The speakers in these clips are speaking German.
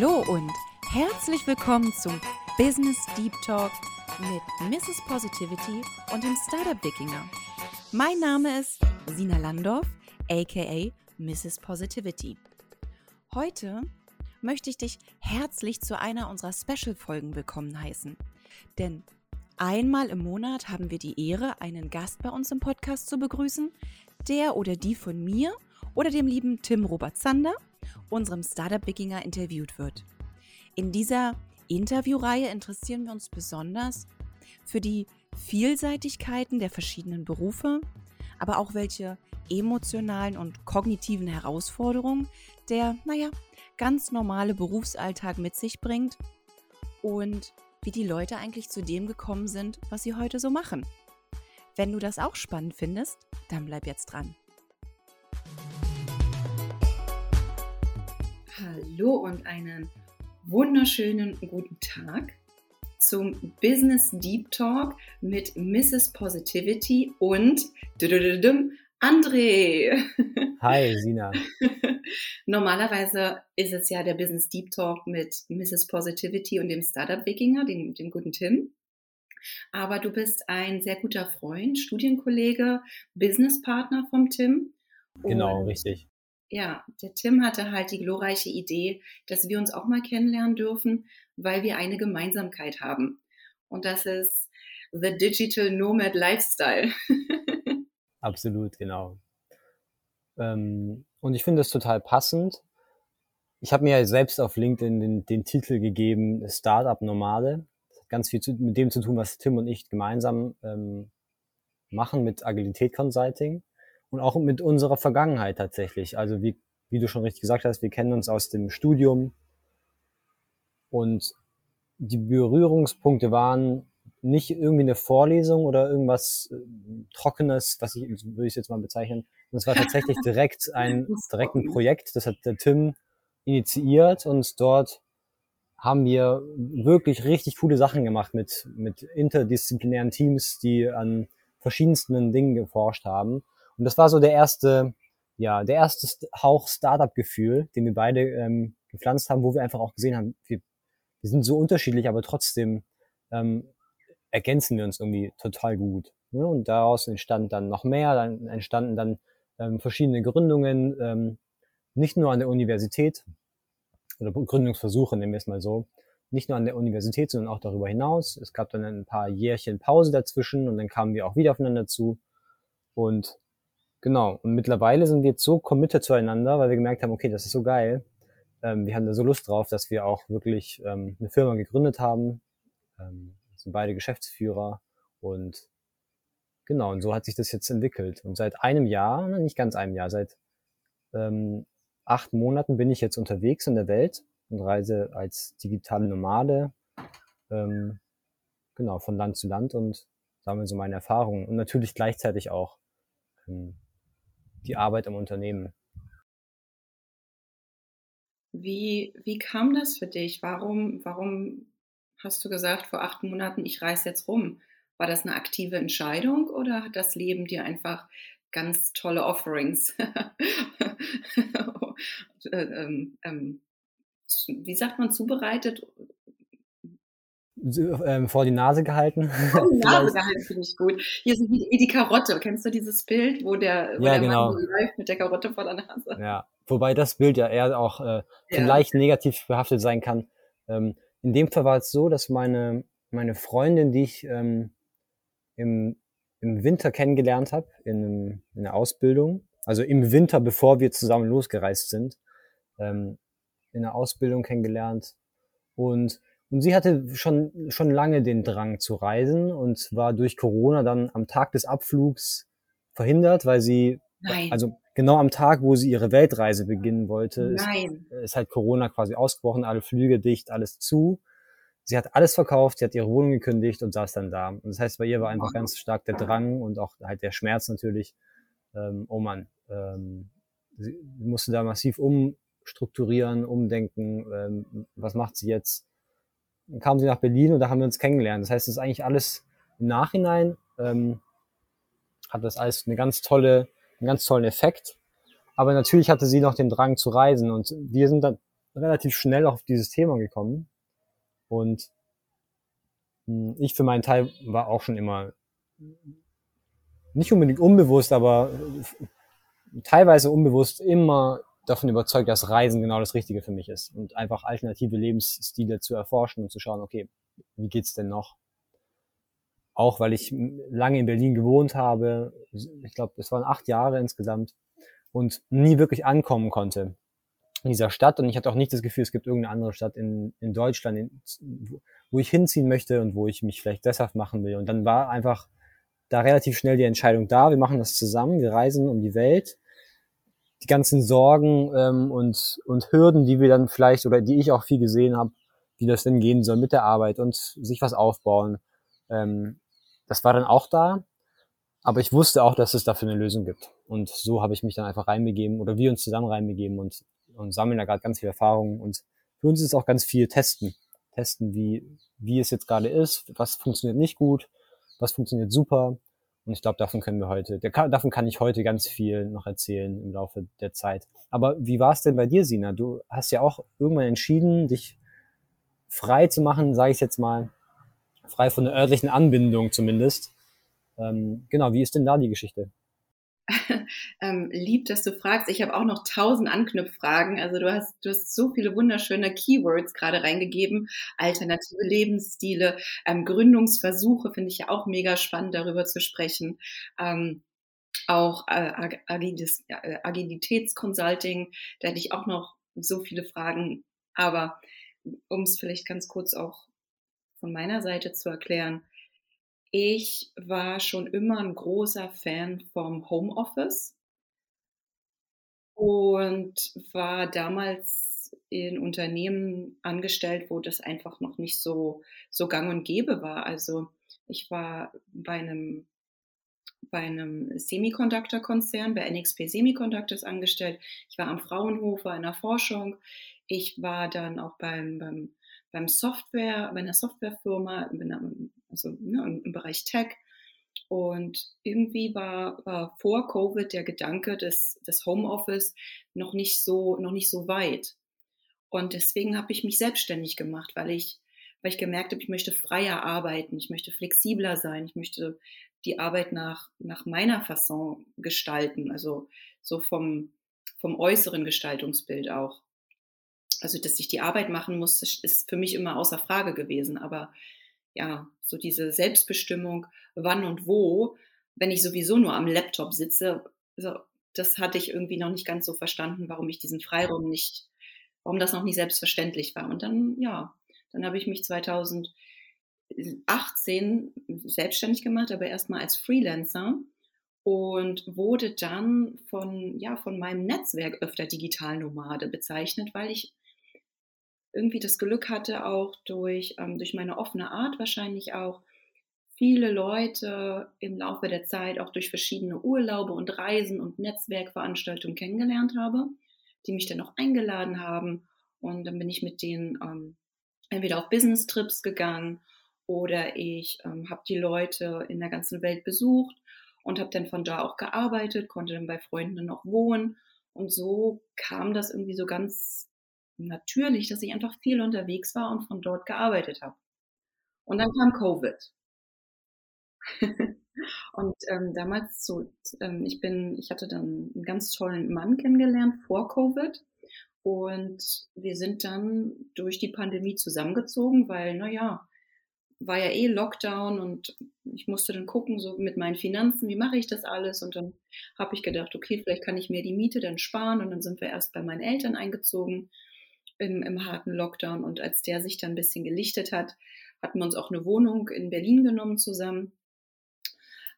Hallo und herzlich willkommen zum Business Deep Talk mit Mrs. Positivity und dem Startup Wikinger. Mein Name ist Sina Landorf, aka Mrs. Positivity. Heute möchte ich dich herzlich zu einer unserer Special-Folgen willkommen heißen. Denn einmal im Monat haben wir die Ehre, einen Gast bei uns im Podcast zu begrüßen, der oder die von mir oder dem lieben Tim Robert Zander unserem Startup-Wikinger interviewt wird. In dieser Interviewreihe interessieren wir uns besonders für die Vielseitigkeiten der verschiedenen Berufe, aber auch welche emotionalen und kognitiven Herausforderungen der, naja, ganz normale Berufsalltag mit sich bringt und wie die Leute eigentlich zu dem gekommen sind, was sie heute so machen. Wenn du das auch spannend findest, dann bleib jetzt dran. Hallo und einen wunderschönen guten Tag zum Business Deep Talk mit Mrs. Positivity und André. Hi, Sina. Normalerweise ist es ja der Business Deep Talk mit Mrs. Positivity und dem Startup Wikinger, dem, dem guten Tim. Aber du bist ein sehr guter Freund, Studienkollege, Businesspartner vom Tim. Genau, richtig ja, der Tim hatte halt die glorreiche Idee, dass wir uns auch mal kennenlernen dürfen, weil wir eine Gemeinsamkeit haben. Und das ist The Digital Nomad Lifestyle. Absolut, genau. Ähm, und ich finde das total passend. Ich habe mir ja selbst auf LinkedIn den, den Titel gegeben, Startup Nomade. Das hat ganz viel zu, mit dem zu tun, was Tim und ich gemeinsam ähm, machen mit Agilität Consulting und auch mit unserer Vergangenheit tatsächlich. Also wie, wie du schon richtig gesagt hast, wir kennen uns aus dem Studium und die Berührungspunkte waren nicht irgendwie eine Vorlesung oder irgendwas äh, Trockenes, was ich, würde ich jetzt mal bezeichnen. Und es war tatsächlich direkt ein, direkt ein Projekt, das hat der Tim initiiert und dort haben wir wirklich richtig coole Sachen gemacht mit, mit interdisziplinären Teams, die an verschiedensten Dingen geforscht haben. Und das war so der erste, ja, der erste Hauch Startup-Gefühl, den wir beide ähm, gepflanzt haben, wo wir einfach auch gesehen haben, wir, wir sind so unterschiedlich, aber trotzdem ähm, ergänzen wir uns irgendwie total gut. Ne? Und daraus entstand dann noch mehr, dann entstanden dann ähm, verschiedene Gründungen, ähm, nicht nur an der Universität, oder Gründungsversuche, nehmen wir es mal so, nicht nur an der Universität, sondern auch darüber hinaus. Es gab dann ein paar Jährchen Pause dazwischen und dann kamen wir auch wieder aufeinander zu. Und Genau. Und mittlerweile sind wir jetzt so committed zueinander, weil wir gemerkt haben, okay, das ist so geil. Ähm, wir haben da so Lust drauf, dass wir auch wirklich ähm, eine Firma gegründet haben. Ähm, sind beide Geschäftsführer und genau, und so hat sich das jetzt entwickelt. Und seit einem Jahr, nicht ganz einem Jahr, seit ähm, acht Monaten bin ich jetzt unterwegs in der Welt und reise als digitale Nomade, ähm, genau, von Land zu Land und sammle so meine Erfahrungen und natürlich gleichzeitig auch ähm, die Arbeit im Unternehmen. Wie, wie kam das für dich? Warum, warum hast du gesagt vor acht Monaten, ich reise jetzt rum? War das eine aktive Entscheidung oder hat das Leben dir einfach ganz tolle Offerings, äh, ähm, ähm, wie sagt man, zubereitet ähm, vor die Nase gehalten. Vor die Nase gehalten finde ich gut. Hier ist wie, wie, die Karotte. Kennst du dieses Bild, wo der, wo ja, der genau. Mann läuft mit der Karotte vor der Nase? Ja, wobei das Bild ja eher auch äh, vielleicht ja. negativ behaftet sein kann. Ähm, in dem Fall war es so, dass meine, meine Freundin, die ich ähm, im, im Winter kennengelernt habe, in, in der Ausbildung, also im Winter, bevor wir zusammen losgereist sind, ähm, in der Ausbildung kennengelernt. Und und sie hatte schon, schon lange den Drang zu reisen und war durch Corona dann am Tag des Abflugs verhindert, weil sie, Nein. also genau am Tag, wo sie ihre Weltreise beginnen wollte, ist, ist, halt Corona quasi ausgebrochen, alle Flüge dicht, alles zu. Sie hat alles verkauft, sie hat ihre Wohnung gekündigt und saß dann da. Und das heißt, bei ihr war einfach ganz stark der Drang und auch halt der Schmerz natürlich. Ähm, oh Mann, ähm, sie musste da massiv umstrukturieren, umdenken. Ähm, was macht sie jetzt? Dann kam sie nach Berlin und da haben wir uns kennengelernt. Das heißt, es ist eigentlich alles im Nachhinein, ähm, hat das alles eine ganz tolle, einen ganz tollen Effekt. Aber natürlich hatte sie noch den Drang zu reisen und wir sind dann relativ schnell auf dieses Thema gekommen. Und hm, ich für meinen Teil war auch schon immer nicht unbedingt unbewusst, aber teilweise unbewusst immer davon überzeugt, dass Reisen genau das Richtige für mich ist und einfach alternative Lebensstile zu erforschen und zu schauen, okay, wie geht's denn noch? Auch weil ich lange in Berlin gewohnt habe, ich glaube, es waren acht Jahre insgesamt und nie wirklich ankommen konnte in dieser Stadt und ich hatte auch nicht das Gefühl, es gibt irgendeine andere Stadt in, in Deutschland, in, wo ich hinziehen möchte und wo ich mich vielleicht deshalb machen will. Und dann war einfach da relativ schnell die Entscheidung da, wir machen das zusammen, wir reisen um die Welt. Die ganzen Sorgen ähm, und, und Hürden, die wir dann vielleicht oder die ich auch viel gesehen habe, wie das denn gehen soll mit der Arbeit und sich was aufbauen, ähm, das war dann auch da. Aber ich wusste auch, dass es dafür eine Lösung gibt. Und so habe ich mich dann einfach reinbegeben oder wir uns zusammen reinbegeben und, und sammeln da gerade ganz viel Erfahrung. Und für uns ist auch ganz viel testen. Testen, wie, wie es jetzt gerade ist, was funktioniert nicht gut, was funktioniert super. Und ich glaube, davon können wir heute, der, davon kann ich heute ganz viel noch erzählen im Laufe der Zeit. Aber wie war es denn bei dir, Sina? Du hast ja auch irgendwann entschieden, dich frei zu machen, sage ich jetzt mal, frei von der örtlichen Anbindung zumindest. Ähm, genau, wie ist denn da die Geschichte? Ähm, lieb, dass du fragst. Ich habe auch noch tausend Anknüpffragen. Also du hast, du hast so viele wunderschöne Keywords gerade reingegeben. Alternative Lebensstile, ähm, Gründungsversuche finde ich ja auch mega spannend, darüber zu sprechen. Ähm, auch äh, Agilis, äh, Agilitätsconsulting, da hätte ich auch noch so viele Fragen. Aber um es vielleicht ganz kurz auch von meiner Seite zu erklären, ich war schon immer ein großer Fan vom Homeoffice und war damals in Unternehmen angestellt, wo das einfach noch nicht so, so gang und gäbe war. Also ich war bei einem, bei einem Semiconductor-Konzern, bei NXP Semiconductors angestellt. Ich war am Fraunhofer in der Forschung. Ich war dann auch beim, beim beim Software, bei einer Softwarefirma, also ne, im Bereich Tech. Und irgendwie war, war vor Covid der Gedanke des, des Homeoffice noch nicht so, noch nicht so weit. Und deswegen habe ich mich selbstständig gemacht, weil ich, weil ich gemerkt habe, ich möchte freier arbeiten, ich möchte flexibler sein, ich möchte die Arbeit nach, nach meiner Fasson gestalten, also so vom, vom äußeren Gestaltungsbild auch also dass ich die Arbeit machen muss, ist für mich immer außer Frage gewesen. Aber ja, so diese Selbstbestimmung, wann und wo, wenn ich sowieso nur am Laptop sitze, so, das hatte ich irgendwie noch nicht ganz so verstanden, warum ich diesen Freiraum nicht, warum das noch nicht selbstverständlich war. Und dann, ja, dann habe ich mich 2018 selbstständig gemacht, aber erstmal als Freelancer und wurde dann von, ja, von meinem Netzwerk öfter Digitalnomade bezeichnet, weil ich irgendwie das Glück hatte, auch durch, ähm, durch meine offene Art wahrscheinlich auch, viele Leute im Laufe der Zeit auch durch verschiedene Urlaube und Reisen und Netzwerkveranstaltungen kennengelernt habe, die mich dann auch eingeladen haben. Und dann bin ich mit denen ähm, entweder auf Business-Trips gegangen oder ich ähm, habe die Leute in der ganzen Welt besucht und habe dann von da auch gearbeitet, konnte dann bei Freunden noch wohnen. Und so kam das irgendwie so ganz natürlich, dass ich einfach viel unterwegs war und von dort gearbeitet habe. Und dann kam Covid. und ähm, damals so, ähm, ich bin, ich hatte dann einen ganz tollen Mann kennengelernt vor Covid. Und wir sind dann durch die Pandemie zusammengezogen, weil, naja, war ja eh Lockdown und ich musste dann gucken, so mit meinen Finanzen, wie mache ich das alles? Und dann habe ich gedacht, okay, vielleicht kann ich mir die Miete dann sparen. Und dann sind wir erst bei meinen Eltern eingezogen im, im harten Lockdown. Und als der sich dann ein bisschen gelichtet hat, hatten wir uns auch eine Wohnung in Berlin genommen zusammen.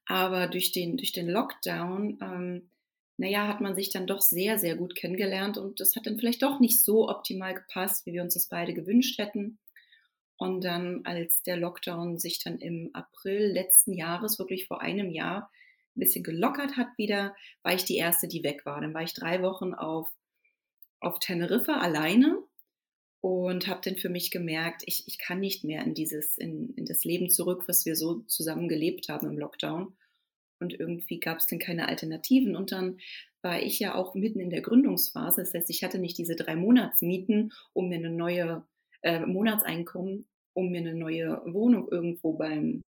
Aber durch den, durch den Lockdown, ähm, naja, hat man sich dann doch sehr, sehr gut kennengelernt und das hat dann vielleicht doch nicht so optimal gepasst, wie wir uns das beide gewünscht hätten. Und dann, als der Lockdown sich dann im April letzten Jahres, wirklich vor einem Jahr, ein bisschen gelockert hat wieder, war ich die Erste, die weg war. Dann war ich drei Wochen auf, auf Teneriffa alleine und habe dann für mich gemerkt, ich, ich kann nicht mehr in dieses, in, in das Leben zurück, was wir so zusammen gelebt haben im Lockdown. Und irgendwie gab es dann keine Alternativen. Und dann war ich ja auch mitten in der Gründungsphase. Das heißt, ich hatte nicht diese drei Monatsmieten, um mir eine neue äh, Monatseinkommen, um mir eine neue Wohnung irgendwo beim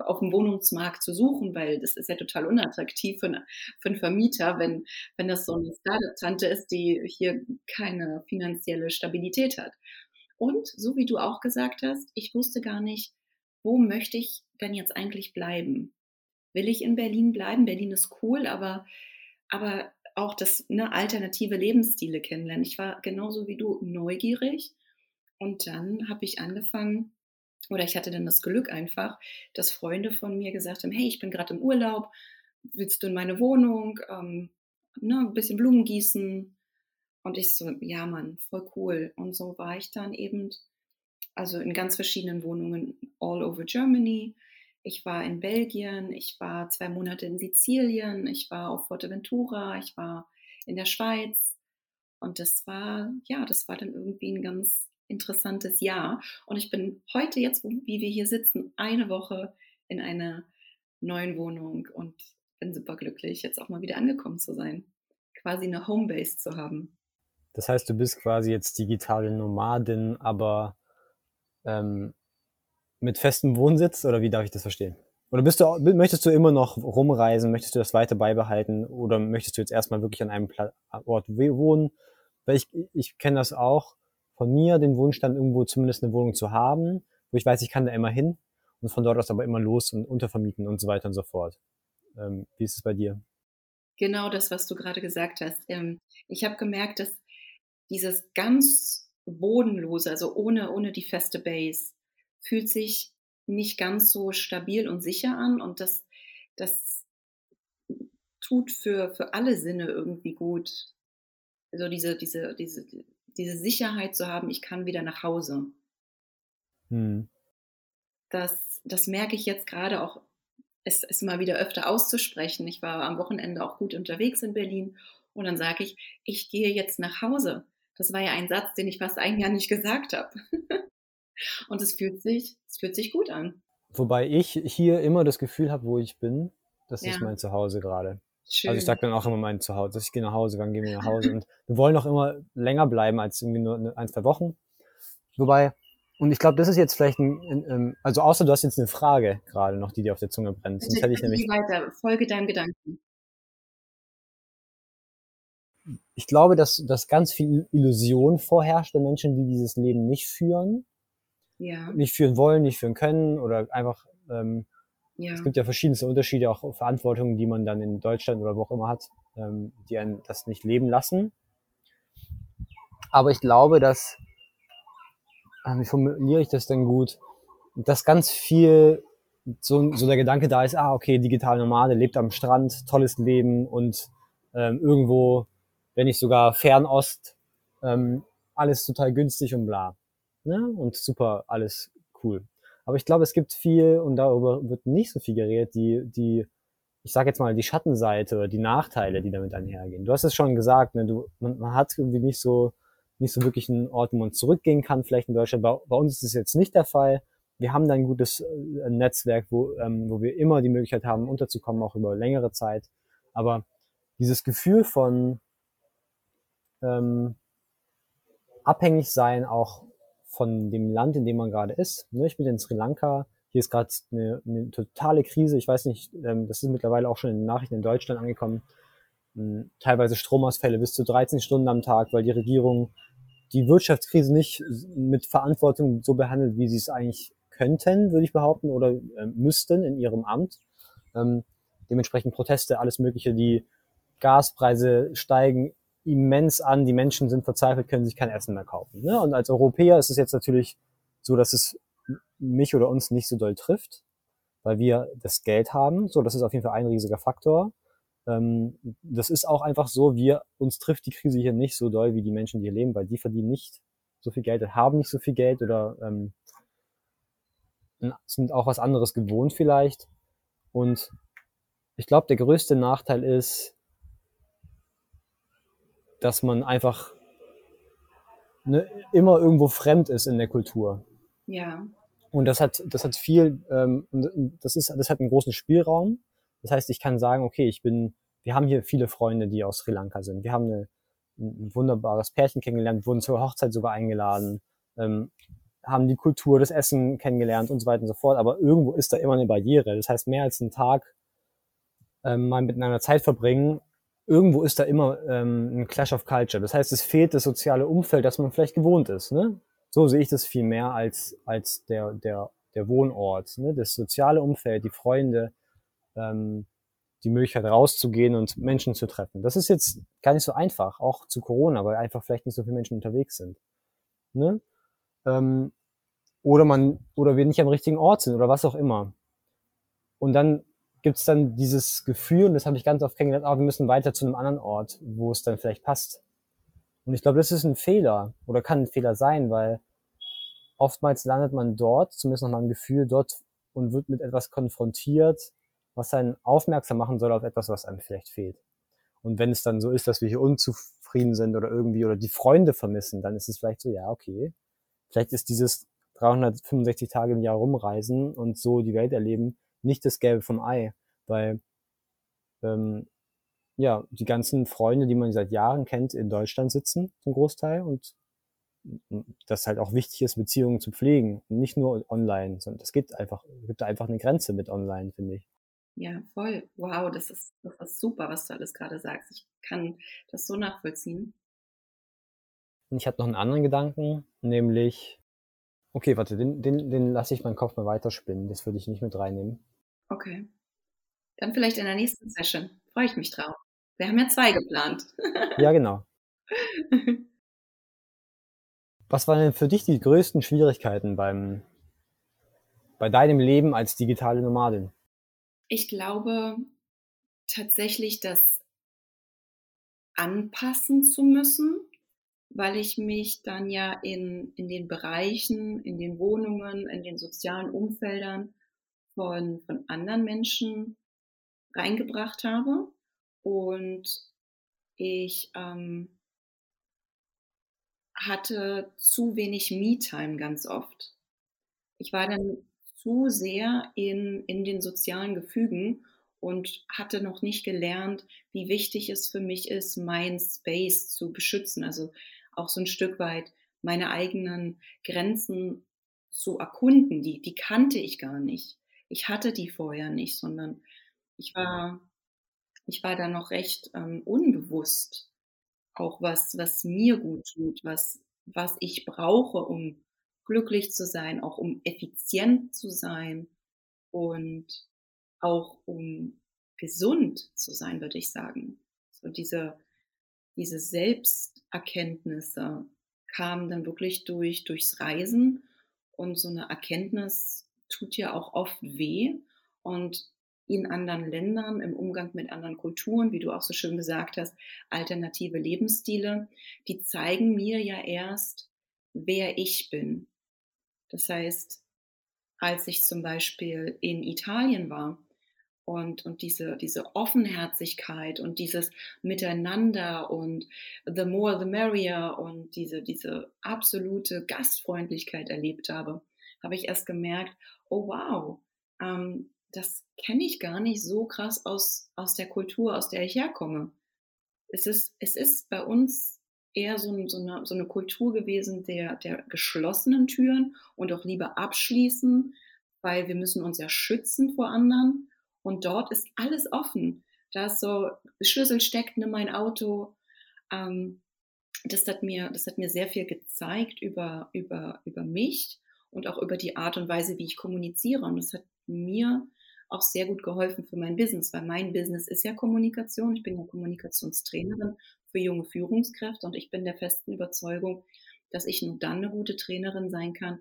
auf dem Wohnungsmarkt zu suchen, weil das ist ja total unattraktiv für, eine, für einen Vermieter, wenn, wenn das so eine Startup-Tante ist, die hier keine finanzielle Stabilität hat. Und so wie du auch gesagt hast, ich wusste gar nicht, wo möchte ich denn jetzt eigentlich bleiben? Will ich in Berlin bleiben? Berlin ist cool, aber, aber auch das ne, alternative Lebensstile kennenlernen. Ich war genauso wie du neugierig und dann habe ich angefangen, oder ich hatte dann das Glück einfach, dass Freunde von mir gesagt haben, hey, ich bin gerade im Urlaub, willst du in meine Wohnung, ähm, ne, ein bisschen Blumen gießen? Und ich so, ja Mann, voll cool. Und so war ich dann eben, also in ganz verschiedenen Wohnungen all over Germany. Ich war in Belgien, ich war zwei Monate in Sizilien, ich war auf Forteventura, ich war in der Schweiz. Und das war, ja, das war dann irgendwie ein ganz interessantes Jahr. Und ich bin heute jetzt, wie wir hier sitzen, eine Woche in einer neuen Wohnung und bin super glücklich, jetzt auch mal wieder angekommen zu sein. Quasi eine Homebase zu haben. Das heißt, du bist quasi jetzt digitale Nomadin, aber ähm, mit festem Wohnsitz oder wie darf ich das verstehen? Oder bist du, möchtest du immer noch rumreisen? Möchtest du das weiter beibehalten? Oder möchtest du jetzt erstmal wirklich an einem Ort wohnen? Weil ich, ich kenne das auch von mir, den Wunsch dann irgendwo zumindest eine Wohnung zu haben, wo ich weiß, ich kann da immer hin und von dort aus aber immer los und untervermieten und so weiter und so fort. Ähm, wie ist es bei dir? Genau das, was du gerade gesagt hast. Ähm, ich habe gemerkt, dass dieses ganz bodenlose, also ohne, ohne die feste Base, fühlt sich nicht ganz so stabil und sicher an und das, das tut für, für alle Sinne irgendwie gut. Also diese, diese, diese, diese Sicherheit zu haben, ich kann wieder nach Hause. Hm. Das, das merke ich jetzt gerade auch, es ist mal wieder öfter auszusprechen. Ich war am Wochenende auch gut unterwegs in Berlin und dann sage ich, ich gehe jetzt nach Hause. Das war ja ein Satz, den ich fast ein Jahr nicht gesagt habe. Und es fühlt sich, es fühlt sich gut an. Wobei ich hier immer das Gefühl habe, wo ich bin, das ja. ist mein Zuhause gerade. Schön. Also ich sage dann auch immer mein Zuhause, dass ich gehe nach Hause, wann gehen wir nach Hause. Und wir wollen auch immer länger bleiben als irgendwie nur ein, zwei Wochen. Wobei, und ich glaube, das ist jetzt vielleicht ein, ein, also außer du hast jetzt eine Frage gerade noch, die dir auf der Zunge brennt. Sonst hätte ich nämlich. weiter, folge deinem Gedanken. Ich glaube, dass, dass ganz viel Illusion vorherrscht der Menschen, die dieses Leben nicht führen ja. nicht führen wollen, nicht führen können oder einfach, ähm, ja. es gibt ja verschiedenste Unterschiede, auch Verantwortungen, die man dann in Deutschland oder wo auch immer hat, ähm, die einen das nicht leben lassen. Aber ich glaube, dass, äh, wie formuliere ich das denn gut, dass ganz viel so, so der Gedanke da ist, ah, okay, digital Nomade, lebt am Strand, tolles Leben und ähm, irgendwo, wenn nicht sogar Fernost, ähm, alles total günstig und bla ne? und super, alles cool. Aber ich glaube, es gibt viel, und darüber wird nicht so viel geredet, die, die, ich sage jetzt mal, die Schattenseite oder die Nachteile, die damit einhergehen. Du hast es schon gesagt, ne? du, man, man hat irgendwie nicht so, nicht so wirklich einen Ort, wo man zurückgehen kann, vielleicht in Deutschland. Bei, bei uns ist es jetzt nicht der Fall. Wir haben da ein gutes äh, Netzwerk, wo, ähm, wo wir immer die Möglichkeit haben, unterzukommen, auch über längere Zeit. Aber dieses Gefühl von ähm, abhängig sein, auch von dem Land, in dem man gerade ist. Ne, ich bin in Sri Lanka. Hier ist gerade eine, eine totale Krise. Ich weiß nicht, ähm, das ist mittlerweile auch schon in den Nachrichten in Deutschland angekommen. Ähm, teilweise Stromausfälle bis zu 13 Stunden am Tag, weil die Regierung die Wirtschaftskrise nicht mit Verantwortung so behandelt, wie sie es eigentlich könnten, würde ich behaupten, oder äh, müssten in ihrem Amt. Ähm, dementsprechend Proteste, alles Mögliche, die Gaspreise steigen immens an. Die Menschen sind verzweifelt, können sich kein Essen mehr kaufen. Ne? Und als Europäer ist es jetzt natürlich so, dass es mich oder uns nicht so doll trifft, weil wir das Geld haben. So, das ist auf jeden Fall ein riesiger Faktor. Ähm, das ist auch einfach so, wir, uns trifft die Krise hier nicht so doll wie die Menschen, die hier leben, weil die verdienen nicht so viel Geld, haben nicht so viel Geld oder ähm, sind auch was anderes gewohnt vielleicht. Und ich glaube, der größte Nachteil ist, dass man einfach ne, immer irgendwo fremd ist in der Kultur. Ja. Und das hat, das hat viel, ähm, das ist, das hat einen großen Spielraum. Das heißt, ich kann sagen, okay, ich bin wir haben hier viele Freunde, die aus Sri Lanka sind. Wir haben eine, ein wunderbares Pärchen kennengelernt, wurden zur Hochzeit sogar eingeladen, ähm, haben die Kultur, das Essen kennengelernt und so weiter und so fort. Aber irgendwo ist da immer eine Barriere. Das heißt, mehr als einen Tag ähm, mal miteinander Zeit verbringen, irgendwo ist da immer ähm, ein Clash of Culture. Das heißt, es fehlt das soziale Umfeld, das man vielleicht gewohnt ist. Ne? So sehe ich das viel mehr als, als der, der, der Wohnort. Ne? Das soziale Umfeld, die Freunde, ähm, die Möglichkeit rauszugehen und Menschen zu treffen. Das ist jetzt gar nicht so einfach, auch zu Corona, weil einfach vielleicht nicht so viele Menschen unterwegs sind. Ne? Ähm, oder man, oder wir nicht am richtigen Ort sind oder was auch immer. Und dann gibt's dann dieses Gefühl, und das habe ich ganz oft kennengelernt, ah, wir müssen weiter zu einem anderen Ort, wo es dann vielleicht passt. Und ich glaube, das ist ein Fehler oder kann ein Fehler sein, weil oftmals landet man dort, zumindest noch mal ein Gefühl dort und wird mit etwas konfrontiert, was einen aufmerksam machen soll auf etwas, was einem vielleicht fehlt. Und wenn es dann so ist, dass wir hier unzufrieden sind oder irgendwie oder die Freunde vermissen, dann ist es vielleicht so, ja, okay, vielleicht ist dieses 365 Tage im Jahr rumreisen und so die Welt erleben nicht das Gelbe vom Ei, weil ähm, ja, die ganzen Freunde, die man seit Jahren kennt, in Deutschland sitzen, zum Großteil, und das halt auch wichtig ist, Beziehungen zu pflegen, nicht nur online, sondern es gibt einfach, gibt einfach eine Grenze mit online, finde ich. Ja, voll. Wow, das ist, das ist super, was du alles gerade sagst. Ich kann das so nachvollziehen. Und ich habe noch einen anderen Gedanken, nämlich, okay, warte, den, den, den lasse ich meinen Kopf mal weiterspinnen. Das würde ich nicht mit reinnehmen. Okay. Dann vielleicht in der nächsten Session. Freue ich mich drauf. Wir haben ja zwei geplant. ja, genau. Was waren denn für dich die größten Schwierigkeiten beim, bei deinem Leben als digitale Nomadin? Ich glaube tatsächlich, das anpassen zu müssen, weil ich mich dann ja in, in den Bereichen, in den Wohnungen, in den sozialen Umfeldern von, von anderen Menschen reingebracht habe und ich ähm, hatte zu wenig Me-Time ganz oft. Ich war dann zu sehr in, in den sozialen Gefügen und hatte noch nicht gelernt, wie wichtig es für mich ist, mein Space zu beschützen. Also auch so ein Stück weit meine eigenen Grenzen zu erkunden. Die, die kannte ich gar nicht ich hatte die vorher nicht, sondern ich war, ich war da noch recht ähm, unbewusst, auch was, was mir gut tut, was, was ich brauche, um glücklich zu sein, auch um effizient zu sein und auch um gesund zu sein, würde ich sagen. So diese, diese Selbsterkenntnisse kamen dann wirklich durch, durchs Reisen und so eine Erkenntnis, tut ja auch oft weh und in anderen Ländern, im Umgang mit anderen Kulturen, wie du auch so schön gesagt hast, alternative Lebensstile, die zeigen mir ja erst, wer ich bin. Das heißt, als ich zum Beispiel in Italien war und, und diese, diese Offenherzigkeit und dieses Miteinander und the more the merrier und diese, diese absolute Gastfreundlichkeit erlebt habe, habe ich erst gemerkt, oh wow, ähm, das kenne ich gar nicht so krass aus, aus der Kultur, aus der ich herkomme. Es ist, es ist bei uns eher so, so, eine, so eine Kultur gewesen der, der geschlossenen Türen und auch lieber abschließen, weil wir müssen uns ja schützen vor anderen. Und dort ist alles offen. Da ist so, Schlüssel steckt, nimm mein Auto. Ähm, das hat mir, das hat mir sehr viel gezeigt über, über, über mich und auch über die Art und Weise, wie ich kommuniziere. Und das hat mir auch sehr gut geholfen für mein Business, weil mein Business ist ja Kommunikation. Ich bin ja Kommunikationstrainerin für junge Führungskräfte und ich bin der festen Überzeugung, dass ich nur dann eine gute Trainerin sein kann,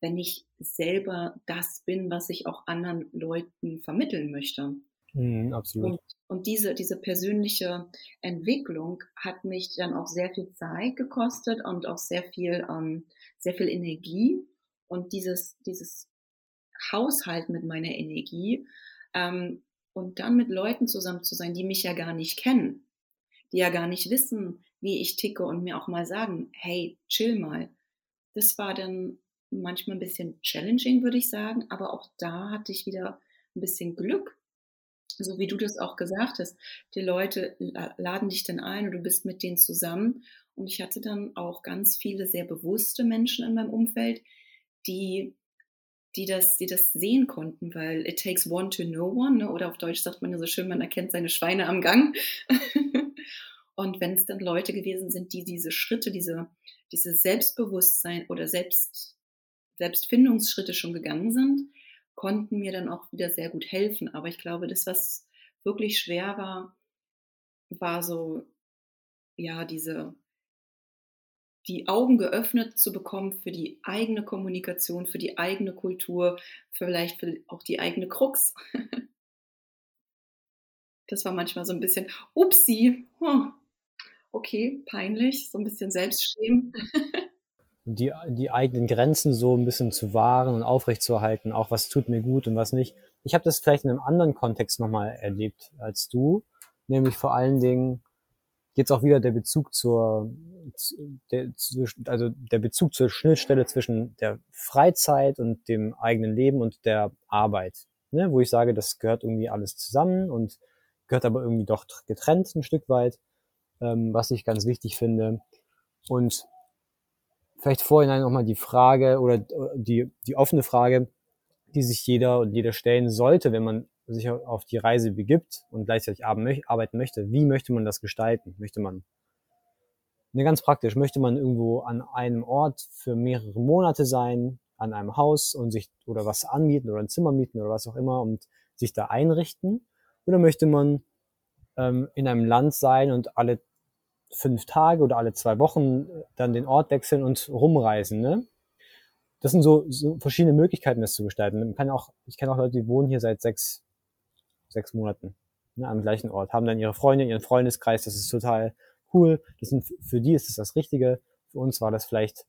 wenn ich selber das bin, was ich auch anderen Leuten vermitteln möchte. Mhm, absolut. Und, und, diese, diese persönliche Entwicklung hat mich dann auch sehr viel Zeit gekostet und auch sehr viel, ähm, sehr viel Energie und dieses, dieses Haushalt mit meiner Energie ähm, und dann mit Leuten zusammen zu sein, die mich ja gar nicht kennen, die ja gar nicht wissen, wie ich ticke und mir auch mal sagen, hey, chill mal. Das war dann manchmal ein bisschen challenging, würde ich sagen, aber auch da hatte ich wieder ein bisschen Glück, so wie du das auch gesagt hast, die Leute laden dich dann ein und du bist mit denen zusammen. Und ich hatte dann auch ganz viele sehr bewusste Menschen in meinem Umfeld, die, die, das, die das sehen konnten, weil it takes one to know one, ne? oder auf Deutsch sagt man ja so schön, man erkennt seine Schweine am Gang. und wenn es dann Leute gewesen sind, die diese Schritte, diese, diese Selbstbewusstsein oder Selbst, Selbstfindungsschritte schon gegangen sind, konnten mir dann auch wieder sehr gut helfen. Aber ich glaube, das, was wirklich schwer war, war so, ja, diese, die Augen geöffnet zu bekommen für die eigene Kommunikation, für die eigene Kultur, vielleicht für auch die eigene Krux. Das war manchmal so ein bisschen, upsi, okay, peinlich, so ein bisschen Selbstschämen. die, die eigenen Grenzen so ein bisschen zu wahren und aufrechtzuerhalten, auch was tut mir gut und was nicht. Ich habe das vielleicht in einem anderen Kontext nochmal erlebt als du, nämlich vor allen Dingen jetzt auch wieder der Bezug zur, der, also der Bezug zur Schnittstelle zwischen der Freizeit und dem eigenen Leben und der Arbeit, ne? wo ich sage, das gehört irgendwie alles zusammen und gehört aber irgendwie doch getrennt ein Stück weit, ähm, was ich ganz wichtig finde. Und vielleicht vorhin nochmal die Frage oder die, die offene Frage, die sich jeder und jeder stellen sollte, wenn man sich auf die Reise begibt und gleichzeitig arbeiten möchte. Wie möchte man das gestalten? Möchte man, ne, ganz praktisch, möchte man irgendwo an einem Ort für mehrere Monate sein, an einem Haus und sich oder was anmieten oder ein Zimmer mieten oder was auch immer und sich da einrichten? Oder möchte man ähm, in einem Land sein und alle fünf Tage oder alle zwei Wochen äh, dann den Ort wechseln und rumreisen. Ne? Das sind so, so verschiedene Möglichkeiten, das zu gestalten. Man kann auch, ich kenne auch Leute, die wohnen hier seit sechs, sechs Monaten ne, am gleichen Ort, haben dann ihre Freunde, ihren Freundeskreis, das ist total cool. Das sind, für die ist es das Richtige. Für uns war das vielleicht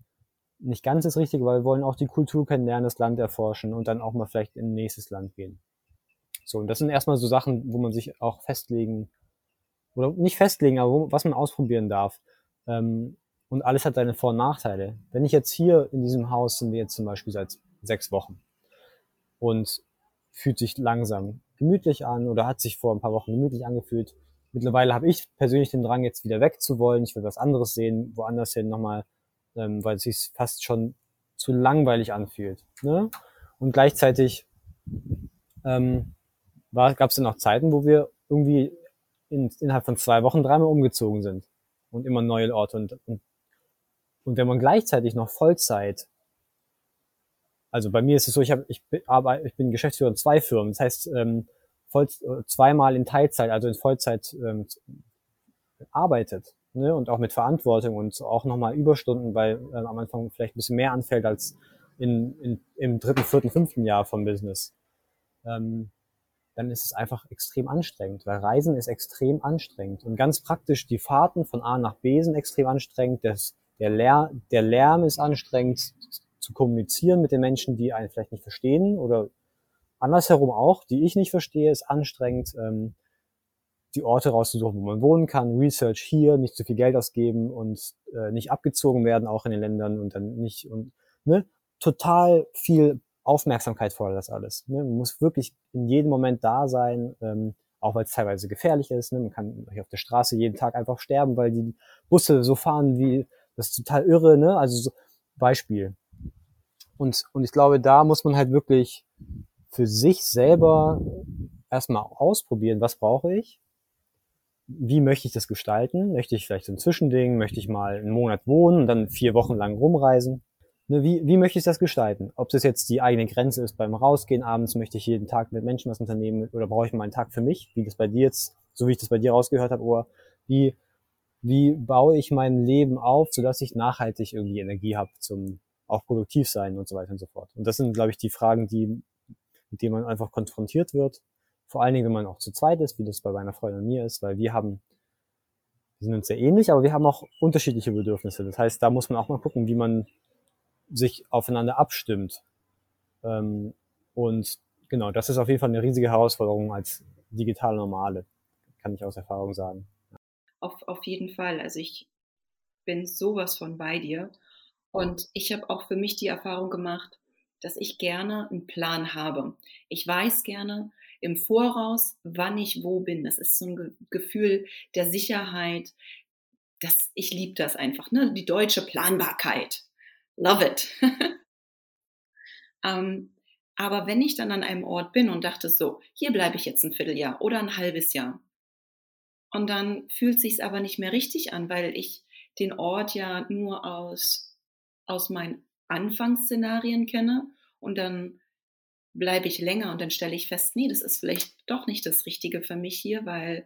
nicht ganz das Richtige, weil wir wollen auch die Kultur kennenlernen, das Land erforschen und dann auch mal vielleicht in ein nächstes Land gehen. So, und das sind erstmal so Sachen, wo man sich auch festlegen oder nicht festlegen, aber wo, was man ausprobieren darf. Ähm, und alles hat seine Vor- und Nachteile. Wenn ich jetzt hier in diesem Haus sind wir jetzt zum Beispiel seit sechs Wochen und fühlt sich langsam gemütlich an oder hat sich vor ein paar Wochen gemütlich angefühlt. Mittlerweile habe ich persönlich den Drang, jetzt wieder wegzuwollen. Ich will was anderes sehen, woanders hin nochmal, ähm, weil es sich fast schon zu langweilig anfühlt. Ne? Und gleichzeitig ähm, gab es dann auch Zeiten, wo wir irgendwie in, innerhalb von zwei Wochen dreimal umgezogen sind und immer neue Orte und, und, und wenn man gleichzeitig noch Vollzeit also bei mir ist es so, ich, hab, ich, aber ich bin Geschäftsführer in zwei Firmen. Das heißt, ähm, voll, zweimal in Teilzeit, also in Vollzeit ähm, arbeitet. Ne? Und auch mit Verantwortung und auch nochmal Überstunden, weil ähm, am Anfang vielleicht ein bisschen mehr anfällt als in, in, im dritten, vierten, fünften Jahr vom Business. Ähm, dann ist es einfach extrem anstrengend, weil Reisen ist extrem anstrengend. Und ganz praktisch, die Fahrten von A nach B sind extrem anstrengend, das, der, Lär, der Lärm ist anstrengend, zu kommunizieren mit den Menschen, die einen vielleicht nicht verstehen oder andersherum auch, die ich nicht verstehe, ist anstrengend, ähm, die Orte rauszusuchen, wo man wohnen kann, Research hier, nicht zu viel Geld ausgeben und äh, nicht abgezogen werden, auch in den Ländern und dann nicht und ne, total viel Aufmerksamkeit fordert das alles. Ne? Man muss wirklich in jedem Moment da sein, ähm, auch weil es teilweise gefährlich ist. Ne? Man kann hier auf der Straße jeden Tag einfach sterben, weil die Busse so fahren wie, das ist total irre, ne? Also so, Beispiel. Und, und ich glaube, da muss man halt wirklich für sich selber erstmal ausprobieren, was brauche ich? Wie möchte ich das gestalten? Möchte ich vielleicht so ein Zwischending? Möchte ich mal einen Monat wohnen und dann vier Wochen lang rumreisen? Ne, wie, wie möchte ich das gestalten? Ob das jetzt die eigene Grenze ist beim Rausgehen abends, möchte ich jeden Tag mit Menschen was unternehmen oder brauche ich mal einen Tag für mich, wie das bei dir jetzt, so wie ich das bei dir rausgehört habe, oder wie, wie baue ich mein Leben auf, sodass ich nachhaltig irgendwie Energie habe zum auch produktiv sein und so weiter und so fort. Und das sind, glaube ich, die Fragen, die, mit denen man einfach konfrontiert wird. Vor allen Dingen, wenn man auch zu zweit ist, wie das bei meiner Freundin und mir ist, weil wir haben, wir sind uns sehr ähnlich, aber wir haben auch unterschiedliche Bedürfnisse. Das heißt, da muss man auch mal gucken, wie man sich aufeinander abstimmt. Ähm, und genau, das ist auf jeden Fall eine riesige Herausforderung als digitale Normale, kann ich aus Erfahrung sagen. Auf, auf jeden Fall. Also ich bin sowas von bei dir. Und ich habe auch für mich die Erfahrung gemacht, dass ich gerne einen Plan habe. Ich weiß gerne, im Voraus, wann ich wo bin. Das ist so ein Gefühl der Sicherheit. Das, ich liebe das einfach, ne? Die deutsche Planbarkeit. Love it. ähm, aber wenn ich dann an einem Ort bin und dachte so, hier bleibe ich jetzt ein Vierteljahr oder ein halbes Jahr, und dann fühlt sich's aber nicht mehr richtig an, weil ich den Ort ja nur aus, aus meinen Anfangsszenarien kenne und dann bleibe ich länger und dann stelle ich fest, nee, das ist vielleicht doch nicht das Richtige für mich hier, weil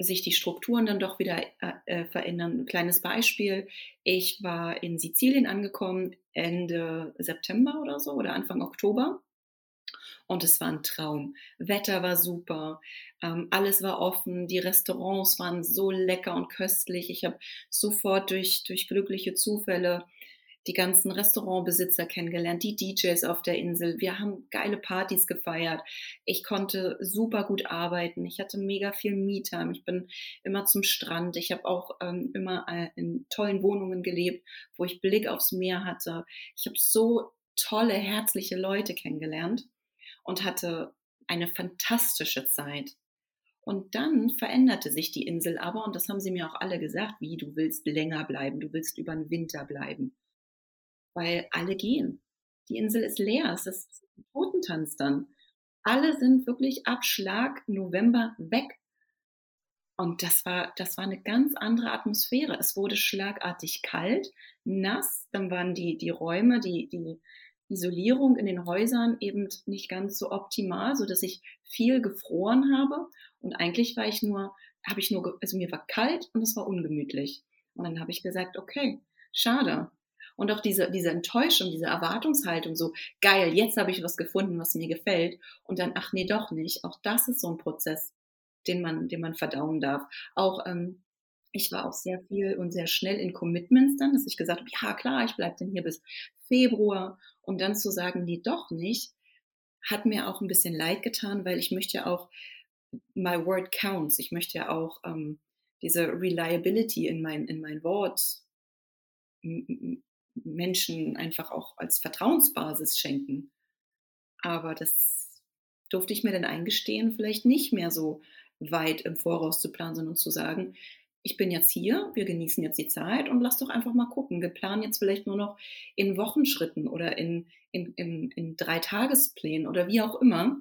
sich die Strukturen dann doch wieder äh, äh verändern. Ein kleines Beispiel. Ich war in Sizilien angekommen Ende September oder so oder Anfang Oktober. Und es war ein Traum. Wetter war super, ähm, alles war offen, die Restaurants waren so lecker und köstlich. Ich habe sofort durch, durch glückliche Zufälle die ganzen Restaurantbesitzer kennengelernt, die DJs auf der Insel. Wir haben geile Partys gefeiert. Ich konnte super gut arbeiten. Ich hatte mega viel Me-Time. Ich bin immer zum Strand. Ich habe auch ähm, immer äh, in tollen Wohnungen gelebt, wo ich Blick aufs Meer hatte. Ich habe so tolle, herzliche Leute kennengelernt und hatte eine fantastische Zeit. Und dann veränderte sich die Insel aber, und das haben sie mir auch alle gesagt, wie du willst länger bleiben, du willst über den Winter bleiben weil alle gehen. Die Insel ist leer, es ist ein Totentanz dann. Alle sind wirklich ab Schlag November weg. Und das war, das war eine ganz andere Atmosphäre. Es wurde schlagartig kalt, nass, dann waren die, die Räume, die, die Isolierung in den Häusern eben nicht ganz so optimal, so dass ich viel gefroren habe. Und eigentlich war ich nur, habe ich nur, also mir war kalt und es war ungemütlich. Und dann habe ich gesagt, okay, schade. Und auch diese, diese Enttäuschung, diese Erwartungshaltung, so geil, jetzt habe ich was gefunden, was mir gefällt. Und dann, ach nee, doch nicht. Auch das ist so ein Prozess, den man, den man verdauen darf. Auch ähm, ich war auch sehr viel und sehr schnell in Commitments dann, dass ich gesagt habe, ja klar, ich bleibe denn hier bis Februar. Und dann zu sagen, nee, doch nicht, hat mir auch ein bisschen leid getan, weil ich möchte ja auch, my word counts. Ich möchte ja auch ähm, diese Reliability in mein, in mein Wort Menschen einfach auch als Vertrauensbasis schenken. Aber das durfte ich mir dann eingestehen, vielleicht nicht mehr so weit im Voraus zu planen, sondern zu sagen, ich bin jetzt hier, wir genießen jetzt die Zeit und lass doch einfach mal gucken. Wir planen jetzt vielleicht nur noch in Wochenschritten oder in, in, in, in drei Tagesplänen oder wie auch immer.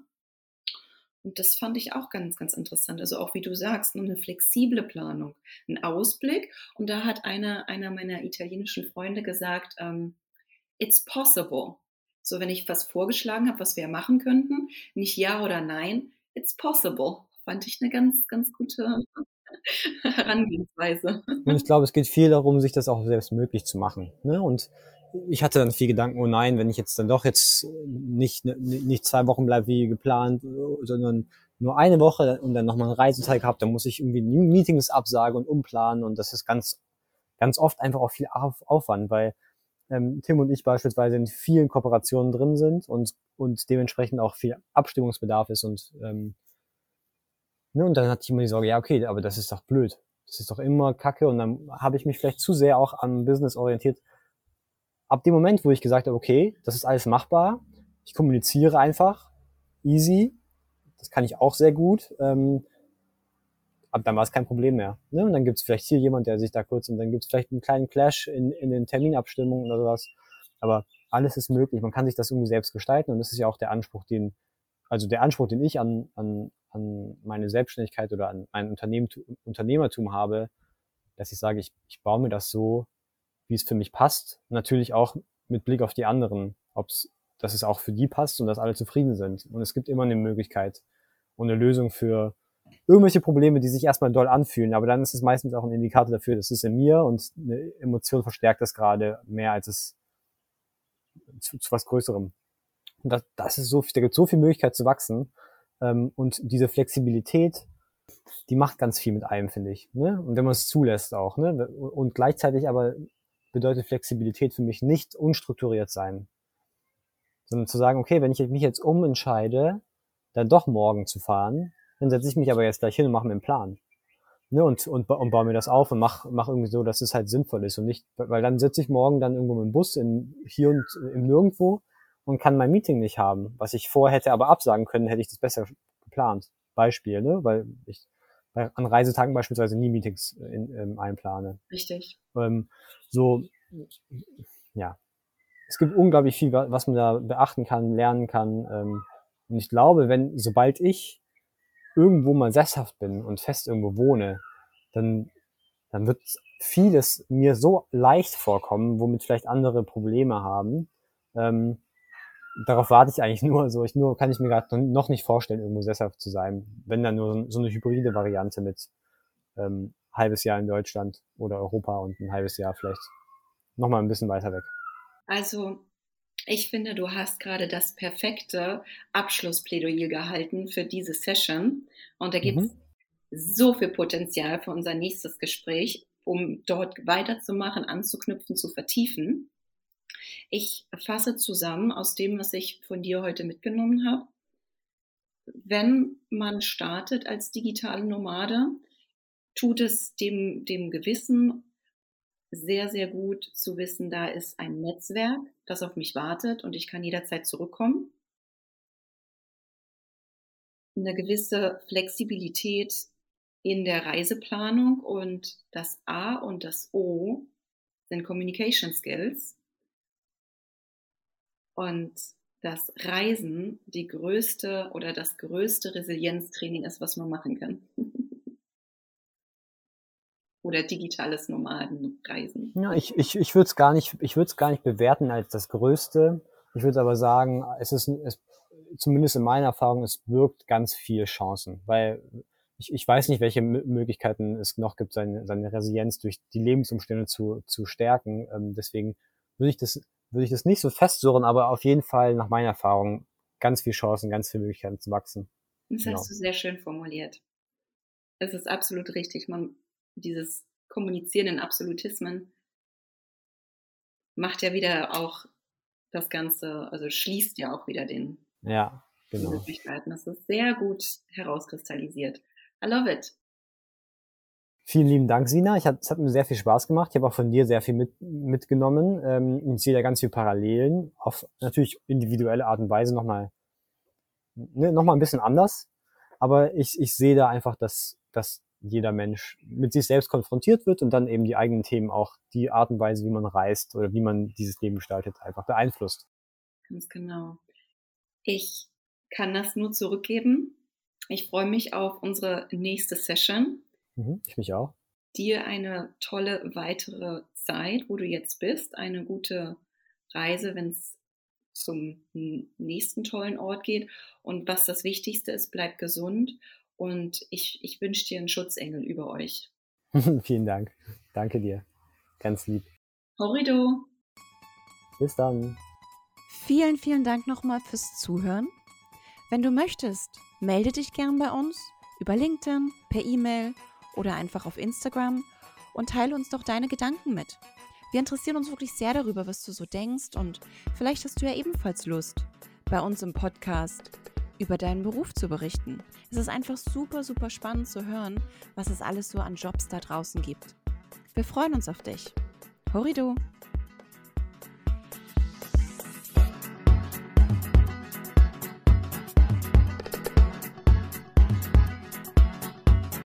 Und das fand ich auch ganz, ganz interessant. Also auch wie du sagst, eine flexible Planung, ein Ausblick. Und da hat einer, einer meiner italienischen Freunde gesagt, ähm, it's possible. So, wenn ich was vorgeschlagen habe, was wir machen könnten, nicht ja oder nein, it's possible. Fand ich eine ganz, ganz gute Herangehensweise. Und ich glaube, es geht viel darum, sich das auch selbst möglich zu machen. Ne? Und ich hatte dann viel Gedanken, oh nein, wenn ich jetzt dann doch jetzt nicht, nicht zwei Wochen bleibe wie geplant, sondern nur eine Woche und dann nochmal einen Reiseteig habe, dann muss ich irgendwie Meetings absagen und umplanen und das ist ganz, ganz oft einfach auch viel Aufwand, weil ähm, Tim und ich beispielsweise in vielen Kooperationen drin sind und, und dementsprechend auch viel Abstimmungsbedarf ist und, ähm, ne, und dann hatte ich immer die Sorge, ja okay, aber das ist doch blöd. Das ist doch immer Kacke und dann habe ich mich vielleicht zu sehr auch am Business orientiert, ab dem Moment, wo ich gesagt habe, okay, das ist alles machbar, ich kommuniziere einfach, easy, das kann ich auch sehr gut, ähm, ab dann war es kein Problem mehr. Ne? Und dann gibt es vielleicht hier jemand, der sich da kurz und dann gibt es vielleicht einen kleinen Clash in, in den Terminabstimmungen oder sowas. Aber alles ist möglich. Man kann sich das irgendwie selbst gestalten und das ist ja auch der Anspruch, den, also der Anspruch, den ich an, an, an meine Selbstständigkeit oder an mein Unternehmen, Unternehmertum habe, dass ich sage, ich, ich baue mir das so, wie es für mich passt. Natürlich auch mit Blick auf die anderen, ob's, dass es auch für die passt und dass alle zufrieden sind. Und es gibt immer eine Möglichkeit und eine Lösung für irgendwelche Probleme, die sich erstmal doll anfühlen. Aber dann ist es meistens auch ein Indikator dafür, dass es in mir und eine Emotion verstärkt das gerade mehr, als es zu, zu was Größerem. Und das, das ist so, da gibt so viel Möglichkeit zu wachsen. Ähm, und diese Flexibilität, die macht ganz viel mit einem, finde ich. Ne? Und wenn man es zulässt auch. Ne? Und gleichzeitig aber bedeutet Flexibilität für mich nicht unstrukturiert sein, sondern zu sagen, okay, wenn ich mich jetzt umentscheide, dann doch morgen zu fahren, dann setze ich mich aber jetzt gleich hin und mache mir einen Plan. Ne, und, und, und baue mir das auf und mach, mach irgendwie so, dass es halt sinnvoll ist und nicht, weil dann sitze ich morgen dann irgendwo dem Bus in, hier und im Nirgendwo und kann mein Meeting nicht haben, was ich vorher hätte aber absagen können, hätte ich das besser geplant. Beispiel, ne? weil ich an Reisetagen beispielsweise nie Meetings in, ähm, einplane. Richtig. Ähm, so, ja. Es gibt unglaublich viel, was man da beachten kann, lernen kann. Ähm, und ich glaube, wenn, sobald ich irgendwo mal sesshaft bin und fest irgendwo wohne, dann, dann wird vieles mir so leicht vorkommen, womit vielleicht andere Probleme haben. Ähm, darauf warte ich eigentlich nur. So, ich nur kann ich mir gerade noch nicht vorstellen, irgendwo sesshaft zu sein. Wenn dann nur so eine hybride Variante mit ähm, halbes Jahr in Deutschland oder Europa und ein halbes Jahr vielleicht nochmal ein bisschen weiter weg. Also ich finde, du hast gerade das perfekte Abschlussplädoyer gehalten für diese Session. Und da gibt es mhm. so viel Potenzial für unser nächstes Gespräch, um dort weiterzumachen, anzuknüpfen, zu vertiefen. Ich fasse zusammen aus dem, was ich von dir heute mitgenommen habe. Wenn man startet als digitale Nomade, tut es dem, dem Gewissen sehr, sehr gut zu wissen, da ist ein Netzwerk, das auf mich wartet und ich kann jederzeit zurückkommen. Eine gewisse Flexibilität in der Reiseplanung und das A und das O sind Communication Skills. Und das Reisen die größte oder das größte Resilienztraining ist, was man machen kann. oder digitales Nomadenreisen? Ja, ich, ich, ich würde es gar nicht, ich würde es gar nicht bewerten als das Größte. Ich würde aber sagen, es ist, es, zumindest in meiner Erfahrung, es birgt ganz viel Chancen, weil ich, ich weiß nicht, welche Möglichkeiten es noch gibt, seine, seine Resilienz durch die Lebensumstände zu, zu stärken. Ähm, deswegen würde ich das, würde ich das nicht so festsurren, aber auf jeden Fall nach meiner Erfahrung ganz viel Chancen, ganz viele Möglichkeiten zu wachsen. Das genau. hast du sehr schön formuliert. Es ist absolut richtig. Man dieses Kommunizieren in Absolutismen macht ja wieder auch das Ganze, also schließt ja auch wieder den ja, genau. Möglichkeiten. Das ist sehr gut herauskristallisiert. I love it. Vielen lieben Dank, Sina. Ich hab, es hat mir sehr viel Spaß gemacht. Ich habe auch von dir sehr viel mit, mitgenommen. Ähm, ich sehe da ganz viele Parallelen, auf natürlich individuelle Art und Weise nochmal ne, noch ein bisschen anders. Aber ich, ich sehe da einfach, dass, dass jeder Mensch mit sich selbst konfrontiert wird und dann eben die eigenen Themen auch die Art und Weise, wie man reist oder wie man dieses Leben gestaltet, einfach beeinflusst. Ganz genau. Ich kann das nur zurückgeben. Ich freue mich auf unsere nächste Session. Mhm, ich mich auch. Dir eine tolle weitere Zeit, wo du jetzt bist, eine gute Reise, wenn es zum nächsten tollen Ort geht. Und was das Wichtigste ist, bleib gesund und ich, ich wünsche dir einen Schutzengel über euch. Vielen Dank. Danke dir. Ganz lieb. Horrido. Bis dann. Vielen, vielen Dank nochmal fürs Zuhören. Wenn du möchtest, melde dich gern bei uns über LinkedIn, per E-Mail oder einfach auf Instagram und teile uns doch deine Gedanken mit. Wir interessieren uns wirklich sehr darüber, was du so denkst und vielleicht hast du ja ebenfalls Lust, bei uns im Podcast über deinen Beruf zu berichten. Es ist einfach super, super spannend zu hören, was es alles so an Jobs da draußen gibt. Wir freuen uns auf dich. Horido!